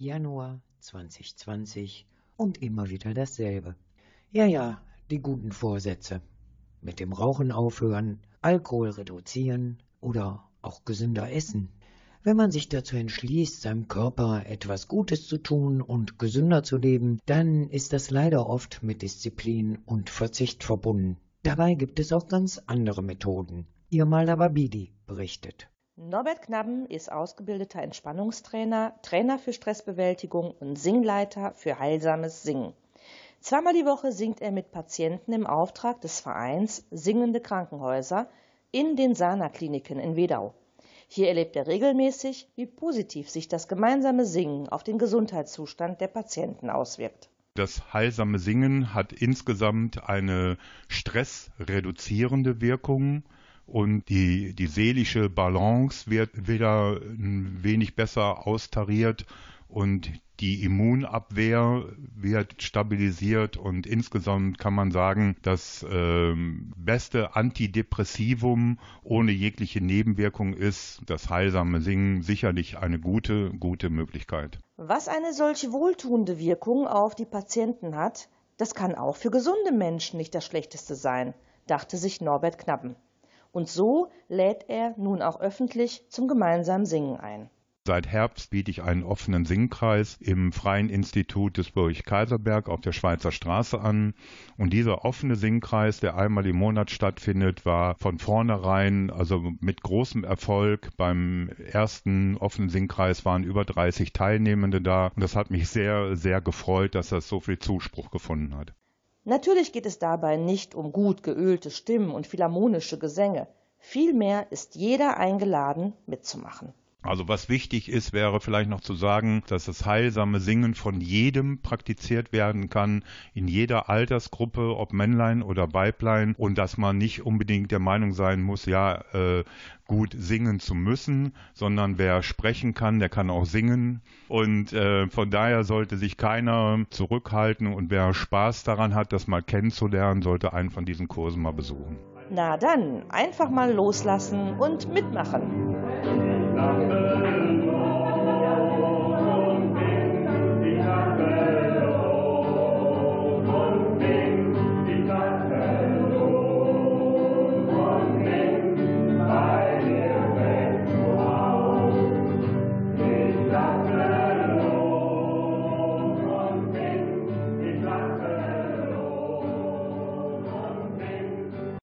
Januar 2020 und immer wieder dasselbe. Ja, ja, die guten Vorsätze. Mit dem Rauchen aufhören, Alkohol reduzieren oder auch gesünder essen. Wenn man sich dazu entschließt, seinem Körper etwas Gutes zu tun und gesünder zu leben, dann ist das leider oft mit Disziplin und Verzicht verbunden. Dabei gibt es auch ganz andere Methoden. Ihr Malababidi berichtet. Norbert Knabben ist ausgebildeter Entspannungstrainer, Trainer für Stressbewältigung und Singleiter für heilsames Singen. Zweimal die Woche singt er mit Patienten im Auftrag des Vereins Singende Krankenhäuser in den Sana-Kliniken in Wedau. Hier erlebt er regelmäßig, wie positiv sich das gemeinsame Singen auf den Gesundheitszustand der Patienten auswirkt. Das heilsame Singen hat insgesamt eine stressreduzierende Wirkung und die, die seelische Balance wird wieder ein wenig besser austariert und die Immunabwehr wird stabilisiert und insgesamt kann man sagen, das ähm, beste Antidepressivum ohne jegliche Nebenwirkung ist das heilsame Singen sicherlich eine gute, gute Möglichkeit. Was eine solche wohltuende Wirkung auf die Patienten hat, das kann auch für gesunde Menschen nicht das Schlechteste sein, dachte sich Norbert Knappen. Und so lädt er nun auch öffentlich zum gemeinsamen Singen ein. Seit Herbst biete ich einen offenen Singkreis im Freien Institut des Burg Kaiserberg auf der Schweizer Straße an. Und dieser offene Singkreis, der einmal im Monat stattfindet, war von vornherein, also mit großem Erfolg. Beim ersten offenen Singkreis waren über 30 Teilnehmende da. Und das hat mich sehr, sehr gefreut, dass das so viel Zuspruch gefunden hat. Natürlich geht es dabei nicht um gut geölte Stimmen und philharmonische Gesänge. Vielmehr ist jeder eingeladen, mitzumachen. Also was wichtig ist, wäre vielleicht noch zu sagen, dass das heilsame Singen von jedem praktiziert werden kann, in jeder Altersgruppe, ob Männlein oder Weiblein, und dass man nicht unbedingt der Meinung sein muss, ja, äh, gut singen zu müssen, sondern wer sprechen kann, der kann auch singen. Und äh, von daher sollte sich keiner zurückhalten und wer Spaß daran hat, das mal kennenzulernen, sollte einen von diesen Kursen mal besuchen. Na dann, einfach mal loslassen und mitmachen.